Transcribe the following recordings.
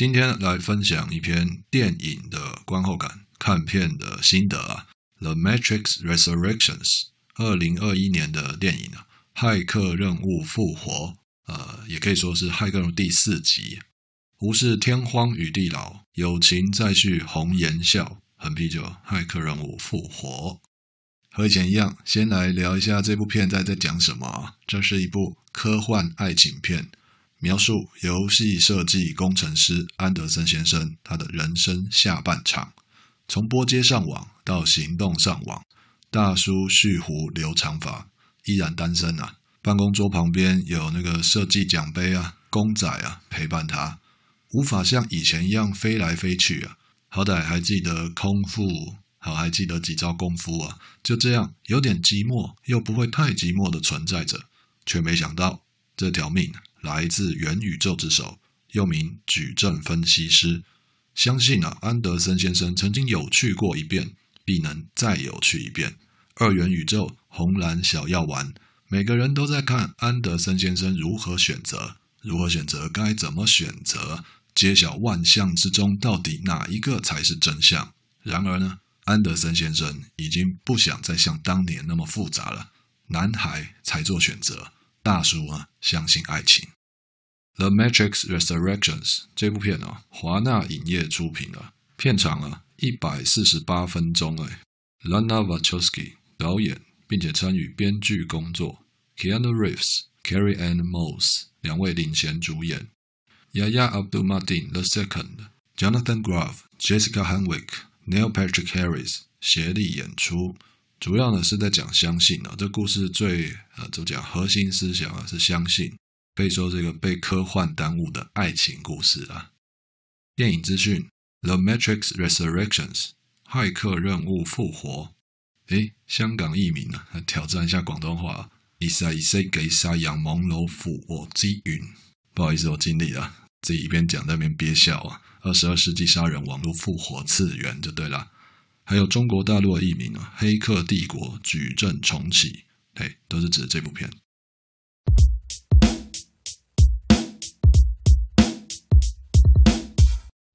今天来分享一篇电影的观后感，看片的心得啊，《The Matrix Resurrections》二零二一年的电影啊，《骇客任务：复活》呃，也可以说是《骇客任务》第四集。无视天荒与地老，友情再续红颜笑。横啤酒，《骇客任务：复活》和以前一样，先来聊一下这部片在在讲什么啊？这是一部科幻爱情片。描述游戏设计工程师安德森先生他的人生下半场，从拨接上网到行动上网，大叔蓄胡留长发，依然单身啊。办公桌旁边有那个设计奖杯啊，公仔啊陪伴他，无法像以前一样飞来飞去啊。好歹还记得空腹，好还记得几招功夫啊。就这样有点寂寞又不会太寂寞的存在着，却没想到这条命。来自元宇宙之手，又名矩阵分析师。相信啊，安德森先生曾经有去过一遍，必能再有去一遍。二元宇宙红蓝小药丸，每个人都在看安德森先生如何选择，如何选择，该怎么选择，揭晓万象之中到底哪一个才是真相。然而呢，安德森先生已经不想再像当年那么复杂了。男孩才做选择。大叔啊，相信爱情。《The Matrix Resurrections》这部片啊，华纳影业出品的，片长啊一百四十八分钟哎。Lana Wachowski 导演，并且参与编剧工作。Keanu Reeves、Carrie Ann Moss 两位领衔主演。，Yaya Abdul-Mateen the Second、Jonathan Groff、Jessica Henwick、Neil Patrick Harris 协力演出。主要呢是在讲相信啊，这故事最呃，怎么讲？核心思想啊是相信，可以说这个被科幻耽误的爱情故事啊。电影资讯：The Matrix Resurrections，骇客任务复活。诶，香港译名呢？挑战一下广东话。一赛一赛给沙洋朦胧抚我积云。不好意思，我尽力了，自己一边讲在一边憋笑啊。二十二世纪杀人网络复活次元就对了。还有中国大陆的译名啊，《黑客帝国：矩阵重启》，嘿，都是指这部片。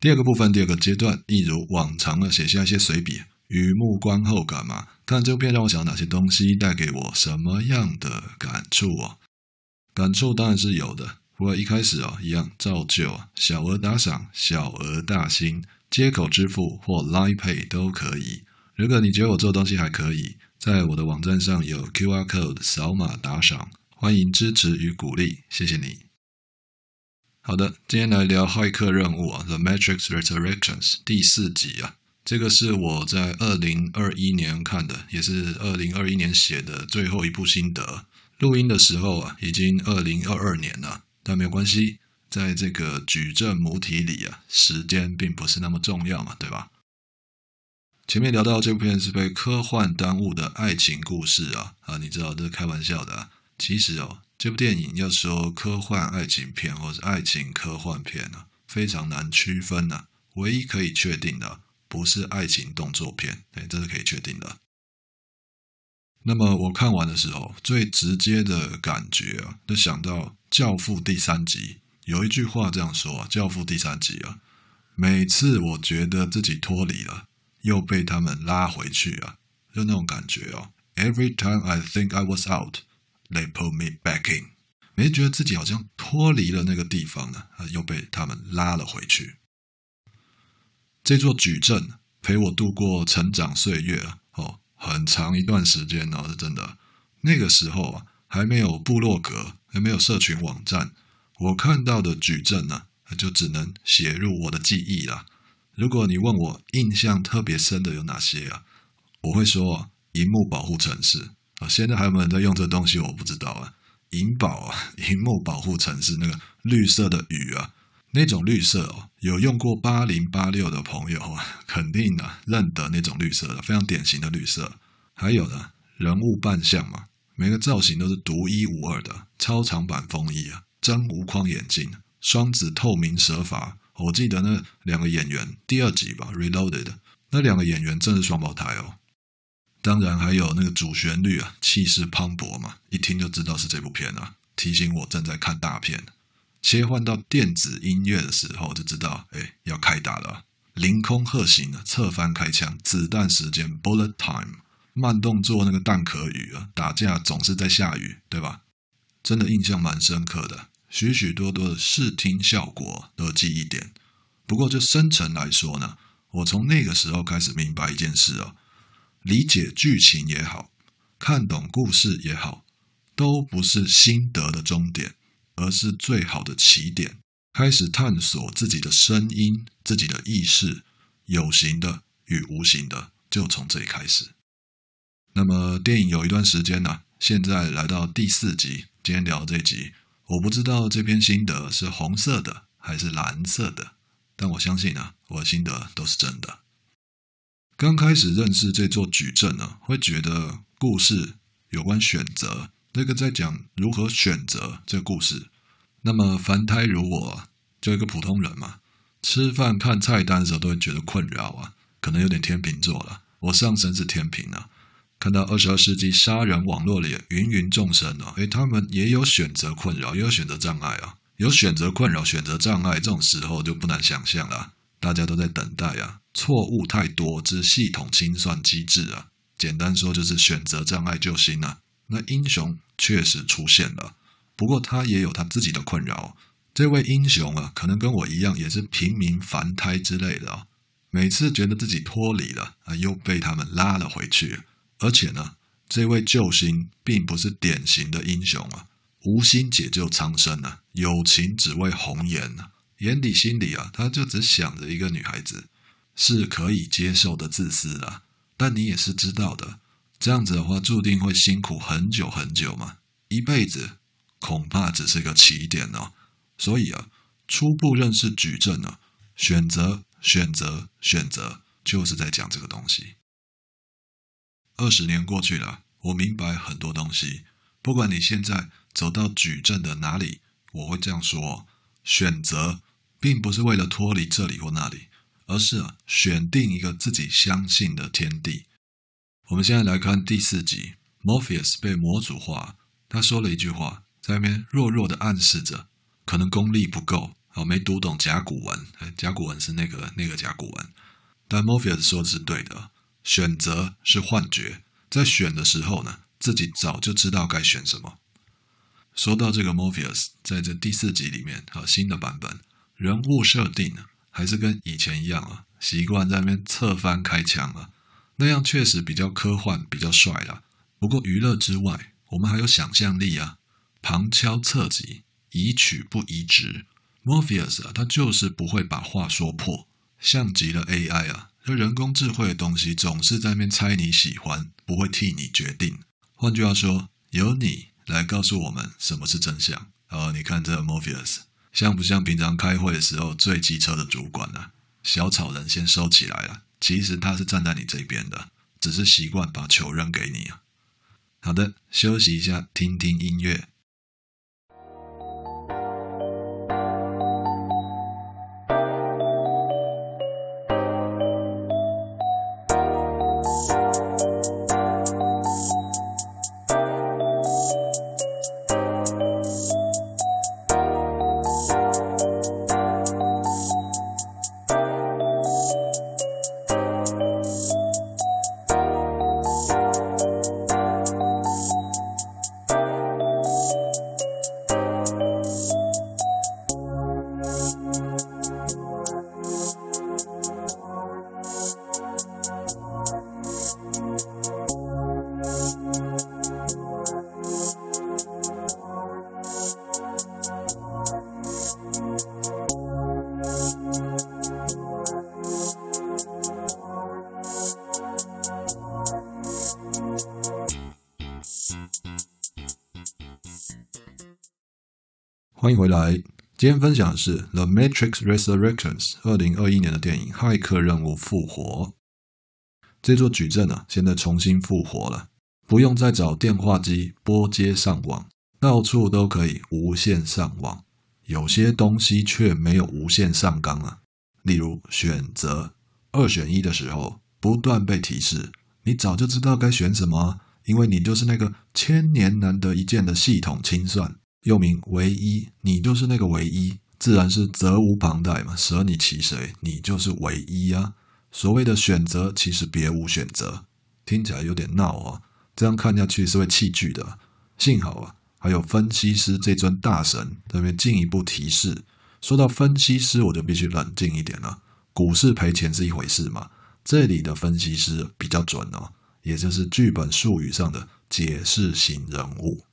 第二个部分，第二个阶段，一如往常的写下一些随笔，雨目观后感嘛。看这部片让我想到哪些东西，带给我什么样的感触啊？感触当然是有的，不过一开始啊，一样照旧啊，小额打赏，小额大心。接口支付或 Line Pay 都可以。如果你觉得我做东西还可以，在我的网站上有 QR Code 扫码打赏，欢迎支持与鼓励，谢谢你。好的，今天来聊《骇客任务》啊，《The Matrix Resurrections》第四集啊，这个是我在二零二一年看的，也是二零二一年写的最后一部心得。录音的时候啊，已经二零二二年了，但没有关系。在这个矩阵母体里啊，时间并不是那么重要嘛，对吧？前面聊到这部片是被科幻耽误的爱情故事啊啊，你知道这是开玩笑的。其实哦，这部电影要说科幻爱情片或是爱情科幻片啊，非常难区分啊。唯一可以确定的，不是爱情动作片，对，这是可以确定的。那么我看完的时候，最直接的感觉啊，就想到《教父》第三集。有一句话这样说啊，《教父》第三集啊，每次我觉得自己脱离了，又被他们拉回去啊，就那种感觉哦。Every time I think I was out, they pull me back in。没觉得自己好像脱离了那个地方呢，又被他们拉了回去。这座矩阵陪我度过成长岁月，哦，很长一段时间哦，是真的。那个时候啊，还没有部落格，还没有社群网站。我看到的矩阵呢，就只能写入我的记忆了。如果你问我印象特别深的有哪些啊，我会说萤幕保护城市啊。现在还有没有人在用这东西？我不知道啊。银保啊，萤幕保护城市那个绿色的雨啊，那种绿色哦，有用过八零八六的朋友啊，肯定啊认得那种绿色的，非常典型的绿色。还有呢，人物扮相嘛，每个造型都是独一无二的，超长版风衣啊，真无框眼镜，双子透明蛇发。我记得那两个演员，第二集吧，《Reloaded》那两个演员真是双胞胎哦。当然还有那个主旋律啊，气势磅礴嘛，一听就知道是这部片啊，提醒我正在看大片。切换到电子音乐的时候，就知道哎要开打了。凌空鹤行啊，侧翻开枪，子弹时间 （Bullet Time），慢动作那个弹壳雨啊，打架总是在下雨，对吧？真的印象蛮深刻的，许许多多的视听效果都有记忆点。不过就深层来说呢，我从那个时候开始明白一件事哦。理解剧情也好，看懂故事也好，都不是心得的终点，而是最好的起点。开始探索自己的声音、自己的意识，有形的与无形的，就从这里开始。那么电影有一段时间呢、现在来到第四集，今天聊这集，我不知道这篇心得是红色的还是蓝色的，但我相信呢、啊，我的心得都是真的。刚开始认识这座矩阵呢，会觉得故事有关选择，这个在讲如何选择这个故事。那么凡胎如我，就一个普通人嘛，吃饭看菜单的时候都会觉得困扰啊，可能有点天秤座了。我上升是天秤啊，看到二十二世纪杀人网络里芸芸众生啊，诶，他们也有选择困扰，也有选择障碍啊，有选择困扰、选择障碍这种时候就不难想象了，大家都在等待啊。错误太多之系统清算机制啊，简单说就是选择障碍救星啊。那英雄确实出现了，不过他也有他自己的困扰。这位英雄啊，可能跟我一样，也是平民凡胎之类的啊。每次觉得自己脱离了啊，又被他们拉了回去。而且呢，这位救星并不是典型的英雄啊，无心解救苍生啊，有情只为红颜啊，眼底心里啊，他就只想着一个女孩子。是可以接受的自私啊，但你也是知道的，这样子的话注定会辛苦很久很久嘛，一辈子恐怕只是个起点哦。所以啊，初步认识矩阵呢，选择、选择、选择，就是在讲这个东西。二十年过去了，我明白很多东西。不管你现在走到矩阵的哪里，我会这样说：选择并不是为了脱离这里或那里。而是啊，选定一个自己相信的天地。我们现在来看第四集，Morpheus 被模组化，他说了一句话，在那边弱弱的暗示着，可能功力不够，哦，没读懂甲骨文，甲骨文是那个那个甲骨文。但 Morpheus 说的是对的，选择是幻觉，在选的时候呢，自己早就知道该选什么。说到这个 Morpheus，在这第四集里面，和新的版本人物设定呢。还是跟以前一样啊，习惯在那边侧翻开枪啊，那样确实比较科幻，比较帅啦。不过娱乐之外，我们还有想象力啊，旁敲侧击，宜曲不宜直。Morpheus 啊，他就是不会把话说破，像极了 AI 啊，这人工智慧的东西总是在那边猜你喜欢，不会替你决定。换句话说，由你来告诉我们什么是真相。哦，你看这个 Morpheus。像不像平常开会的时候最机车的主管呢、啊？小草人先收起来了。其实他是站在你这边的，只是习惯把球扔给你啊。好的，休息一下，听听音乐。欢迎回来。今天分享的是《The Matrix Resurrections》二零二一年的电影《骇客任务：复活》。这座矩阵啊，现在重新复活了，不用再找电话机拨接上网，到处都可以无线上网。有些东西却没有无线上纲啊，例如选择二选一的时候，不断被提示，你早就知道该选什么，因为你就是那个千年难得一见的系统清算，又名唯一，你就是那个唯一，自然是责无旁贷嘛，舍你其谁，你就是唯一啊。所谓的选择，其实别无选择，听起来有点闹啊。这样看下去是会弃剧的。幸好啊，还有分析师这尊大神在那边进一步提示。说到分析师，我就必须冷静一点了。股市赔钱是一回事嘛，这里的分析师比较准哦，也就是剧本术语上的解释型人物。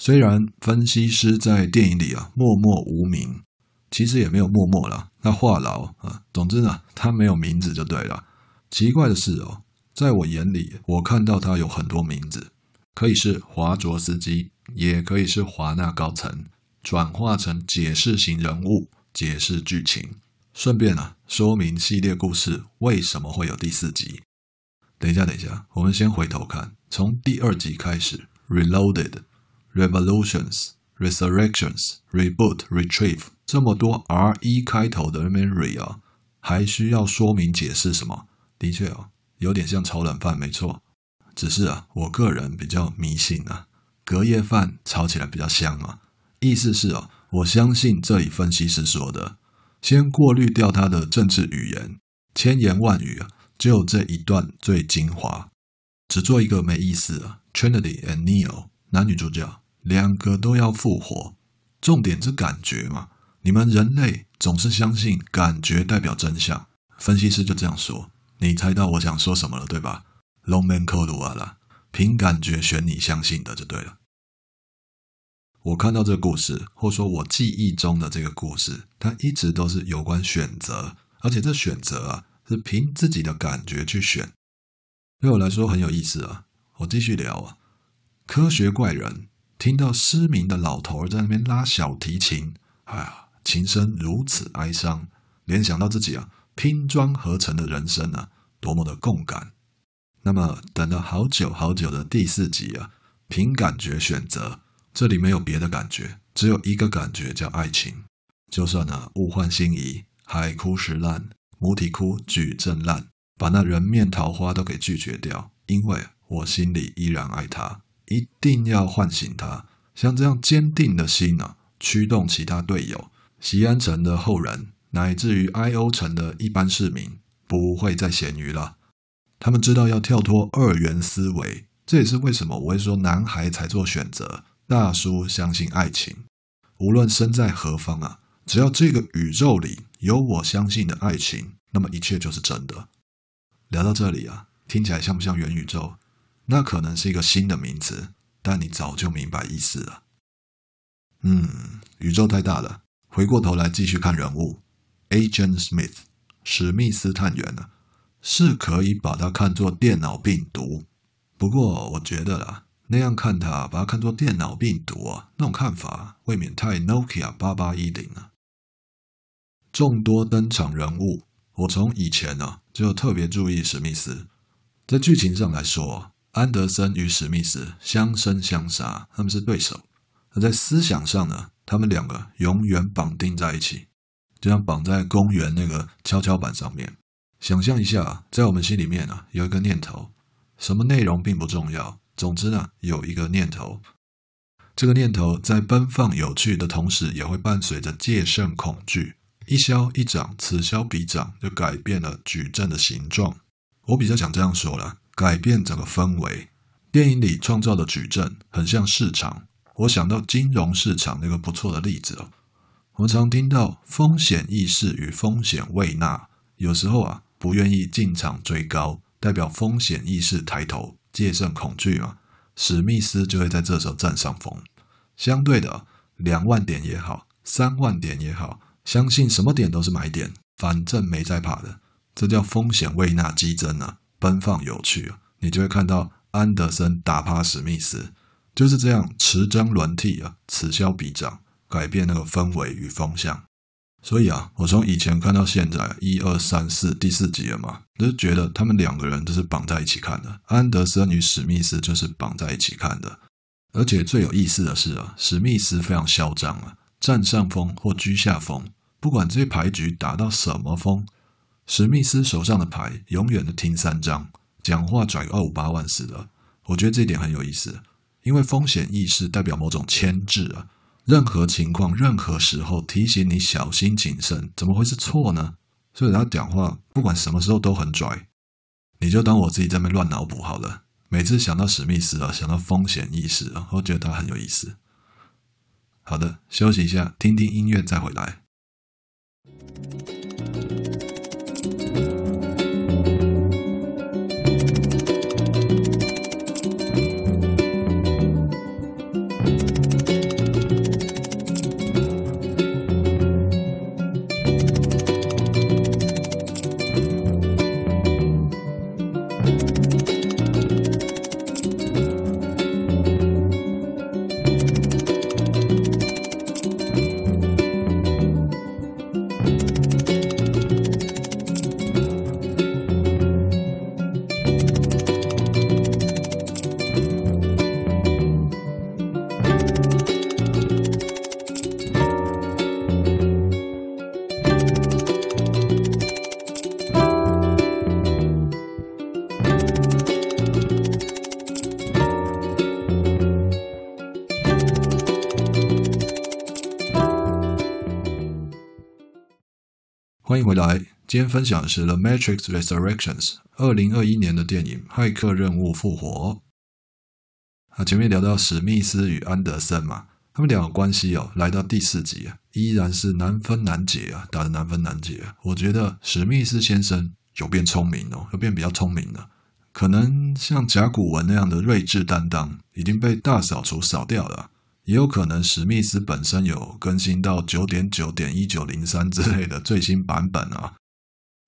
虽然分析师在电影里啊默默无名。其实也没有默默了，那话痨啊。总之呢，他没有名字就对了。奇怪的是哦，在我眼里，我看到他有很多名字，可以是华卓斯基，也可以是华纳高层，转化成解释型人物，解释剧情，顺便啊说明系列故事为什么会有第四集。等一下，等一下，我们先回头看，从第二集开始，Reloaded, Revolutions, Resurrections, Reboot, Retrieve。这么多 R 一开头的 memory 啊，还需要说明解释什么？的确哦，有点像炒冷饭，没错。只是啊，我个人比较迷信啊，隔夜饭炒起来比较香啊。意思是哦，我相信这里分析师说的，先过滤掉他的政治语言，千言万语啊，只有这一段最精华，只做一个没意思啊。Trinity and Neo 男女主角两个都要复活，重点是感觉嘛。你们人类总是相信感觉代表真相，分析师就这样说。你猜到我想说什么了，对吧？Long man call 了，凭感觉选你相信的就对了。我看到这个故事，或说我记忆中的这个故事，它一直都是有关选择，而且这选择啊是凭自己的感觉去选。对我来说很有意思啊。我继续聊啊，科学怪人听到失明的老头在那边拉小提琴，哎呀。琴声如此哀伤，联想到自己啊拼装合成的人生啊，多么的共感。那么等了好久好久的第四集啊，凭感觉选择，这里没有别的感觉，只有一个感觉叫爱情。就算呢物换星移，海枯石烂，母体枯矩阵烂，把那人面桃花都给拒绝掉，因为我心里依然爱他，一定要唤醒他。像这样坚定的心啊，驱动其他队友。西安城的后人，乃至于 IO 城的一般市民，不会再咸鱼了。他们知道要跳脱二元思维，这也是为什么我会说男孩才做选择。大叔相信爱情，无论身在何方啊，只要这个宇宙里有我相信的爱情，那么一切就是真的。聊到这里啊，听起来像不像元宇宙？那可能是一个新的名词，但你早就明白意思了。嗯，宇宙太大了。回过头来继续看人物，Agent Smith，史密斯探员呢，是可以把它看作电脑病毒。不过我觉得啦，那样看它，把它看作电脑病毒啊，那种看法未免太 Nokia 八八一零了。众多登场人物，我从以前呢、就特别注意史密斯。在剧情上来说，安德森与史密斯相生相杀，他们是对手。而在思想上呢？他们两个永远绑定在一起，就像绑在公园那个跷跷板上面。想象一下，在我们心里面啊，有一个念头，什么内容并不重要，总之呢，有一个念头。这个念头在奔放有趣的同时，也会伴随着戒慎恐惧。一消一长，此消彼长，就改变了矩阵的形状。我比较想这样说了，改变整个氛围。电影里创造的矩阵很像市场。我想到金融市场那个不错的例子哦。我们常听到风险意识与风险胃纳，有时候啊不愿意进场追高，代表风险意识抬头，戒慎恐惧嘛。史密斯就会在这时候占上风。相对的，两万点也好，三万点也好，相信什么点都是买点，反正没在怕的。这叫风险胃纳激增啊，奔放有趣啊，你就会看到安德森打趴史密斯。就是这样持章轮替啊，此消彼长，改变那个氛围与风向。所以啊，我从以前看到现在，一二三四第四集了嘛，就是觉得他们两个人就是绑在一起看的。安德森与史密斯就是绑在一起看的。而且最有意思的是啊，史密斯非常嚣张啊，占上风或居下风，不管这牌局打到什么风，史密斯手上的牌永远的听三张，讲话拽个二五八万似的。我觉得这一点很有意思，因为风险意识代表某种牵制啊。任何情况、任何时候提醒你小心谨慎，怎么会是错呢？所以他讲话不管什么时候都很拽，你就当我自己在那乱脑补好了。每次想到史密斯啊，想到风险意识啊，我觉得他很有意思。好的，休息一下，听听音乐再回来。今天分享的是《The Matrix Resurrections》二零二一年的电影《骇客任务：复活》。啊，前面聊到史密斯与安德森嘛，他们两个关系哦，来到第四集啊，依然是难分难解啊，打得难分难解啊。我觉得史密斯先生有变聪明哦，有变比较聪明了，可能像甲骨文那样的睿智担当已经被大扫除扫掉了。也有可能史密斯本身有更新到九点九点一九零三之类的最新版本啊。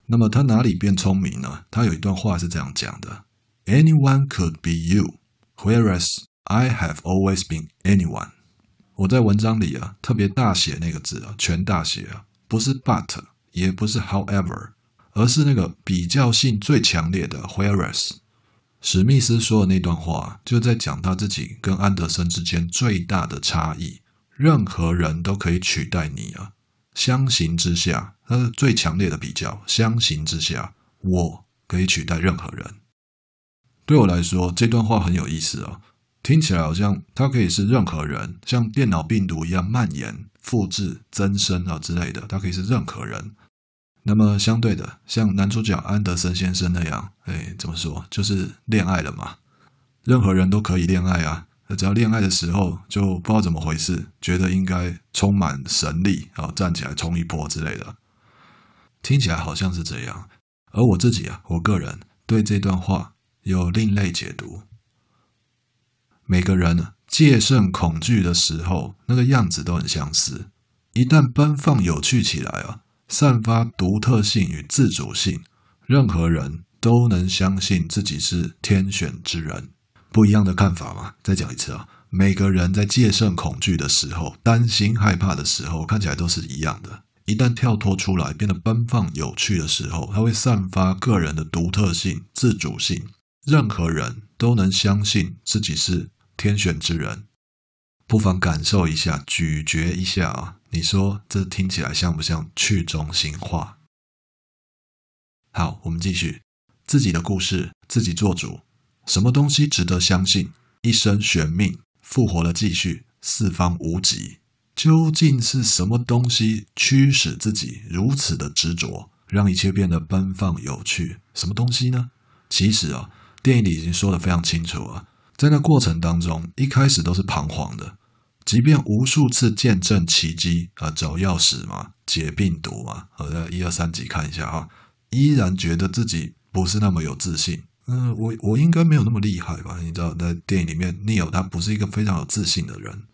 那么他哪里变聪明呢？他有一段话是这样讲的：“Anyone could be you, whereas I have always been anyone。”我在文章里啊特别大写那个字啊，全大写啊，不是 but，也不是 however，而是那个比较性最强烈的 whereas。史密斯说的那段话，就在讲他自己跟安德森之间最大的差异。任何人都可以取代你啊！相形之下，他最强烈的比较。相形之下，我可以取代任何人。对我来说，这段话很有意思啊！听起来好像它可以是任何人，像电脑病毒一样蔓延、复制、增生啊之类的，它可以是任何人。那么相对的，像男主角安德森先生那样，哎，怎么说，就是恋爱了嘛？任何人都可以恋爱啊，只要恋爱的时候就不知道怎么回事，觉得应该充满神力啊，站起来冲一波之类的，听起来好像是这样。而我自己啊，我个人对这段话有另类解读。每个人戒慎恐惧的时候，那个样子都很相似，一旦奔放有趣起来啊。散发独特性与自主性，任何人都能相信自己是天选之人。不一样的看法嘛？再讲一次啊！每个人在戒慎恐惧的时候，担心害怕的时候，看起来都是一样的。一旦跳脱出来，变得奔放有趣的时候，它会散发个人的独特性、自主性。任何人都能相信自己是天选之人。不妨感受一下，咀嚼一下啊！你说这听起来像不像去中心化？好，我们继续自己的故事，自己做主。什么东西值得相信？一生悬命，复活了继续，四方无极。究竟是什么东西驱使自己如此的执着，让一切变得奔放有趣？什么东西呢？其实啊，电影里已经说得非常清楚啊，在那过程当中，一开始都是彷徨的。即便无数次见证奇迹啊，找钥匙嘛，解病毒嘛，好的，一二三集看一下啊，依然觉得自己不是那么有自信。嗯，我我应该没有那么厉害吧？你知道，在电影里面，Neo 他不是一个非常有自信的人。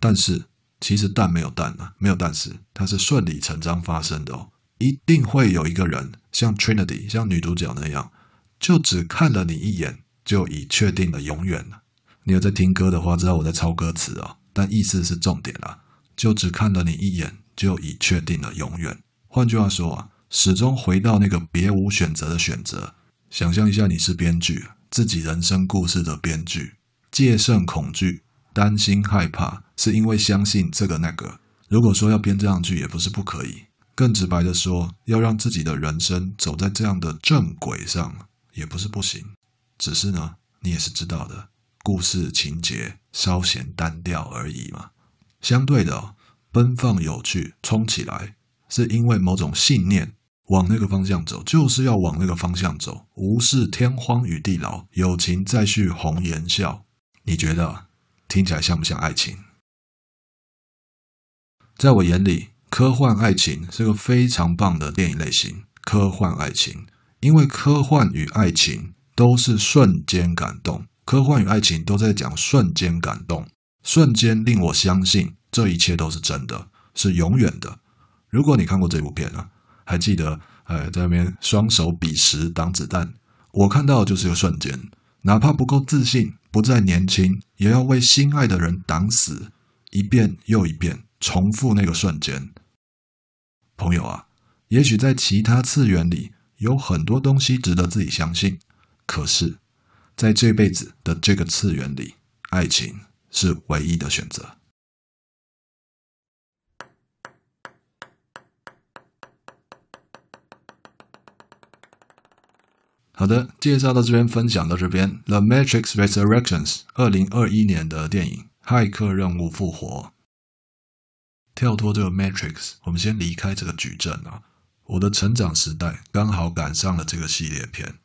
但是，其实但没有但啊，没有但是，它是顺理成章发生的哦。一定会有一个人像 Trinity，像女主角那样，就只看了你一眼，就已确定了永远了。你有在听歌的话，知道我在抄歌词哦。但意思是重点啊，就只看了你一眼，就已确定了永远。换句话说啊，始终回到那个别无选择的选择。想象一下，你是编剧，自己人生故事的编剧，戒慎恐惧，担心害怕，是因为相信这个那个。如果说要编这样剧，也不是不可以。更直白的说，要让自己的人生走在这样的正轨上，也不是不行。只是呢，你也是知道的，故事情节稍显单调而已嘛。相对的，奔放有趣，冲起来，是因为某种信念，往那个方向走，就是要往那个方向走，无视天荒与地老，友情再续红颜笑。你觉得听起来像不像爱情？在我眼里，科幻爱情是个非常棒的电影类型。科幻爱情，因为科幻与爱情都是瞬间感动，科幻与爱情都在讲瞬间感动，瞬间令我相信这一切都是真的，是永远的。如果你看过这部片啊，还记得，呃，在那边双手比十挡子弹，我看到的就是一个瞬间，哪怕不够自信，不再年轻，也要为心爱的人挡死，一遍又一遍。重复那个瞬间，朋友啊，也许在其他次元里有很多东西值得自己相信，可是，在这辈子的这个次元里，爱情是唯一的选择。好的，介绍到这边，分享到这边，《The Matrix Resurrections》二零二一年的电影《骇客任务：复活》。跳脱这个 Matrix，我们先离开这个矩阵啊。我的成长时代刚好赶上了这个系列片。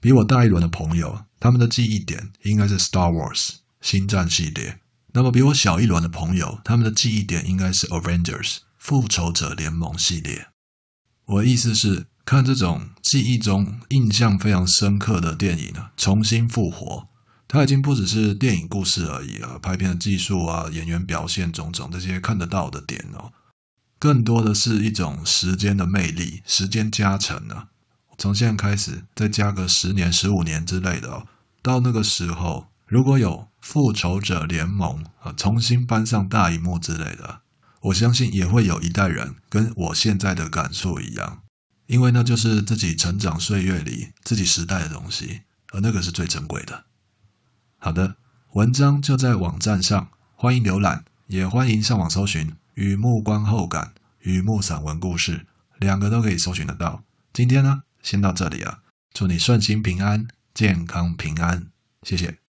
比我大一轮的朋友，他们的记忆点应该是 Star Wars 星战系列。那么比我小一轮的朋友，他们的记忆点应该是 Avengers 复仇者联盟系列。我的意思是，看这种记忆中印象非常深刻的电影啊，重新复活。它已经不只是电影故事而已啊，拍片的技术啊，演员表现种种这些看得到的点哦，更多的是一种时间的魅力，时间加成啊。从现在开始，再加个十年、十五年之类的哦，到那个时候，如果有复仇者联盟啊，重新搬上大荧幕之类的，我相信也会有一代人跟我现在的感受一样，因为那就是自己成长岁月里自己时代的东西，而那个是最珍贵的。好的，文章就在网站上，欢迎浏览，也欢迎上网搜寻《雨幕观后感》《雨幕散文故事》，两个都可以搜寻得到。今天呢，先到这里啊，祝你顺心平安，健康平安，谢谢。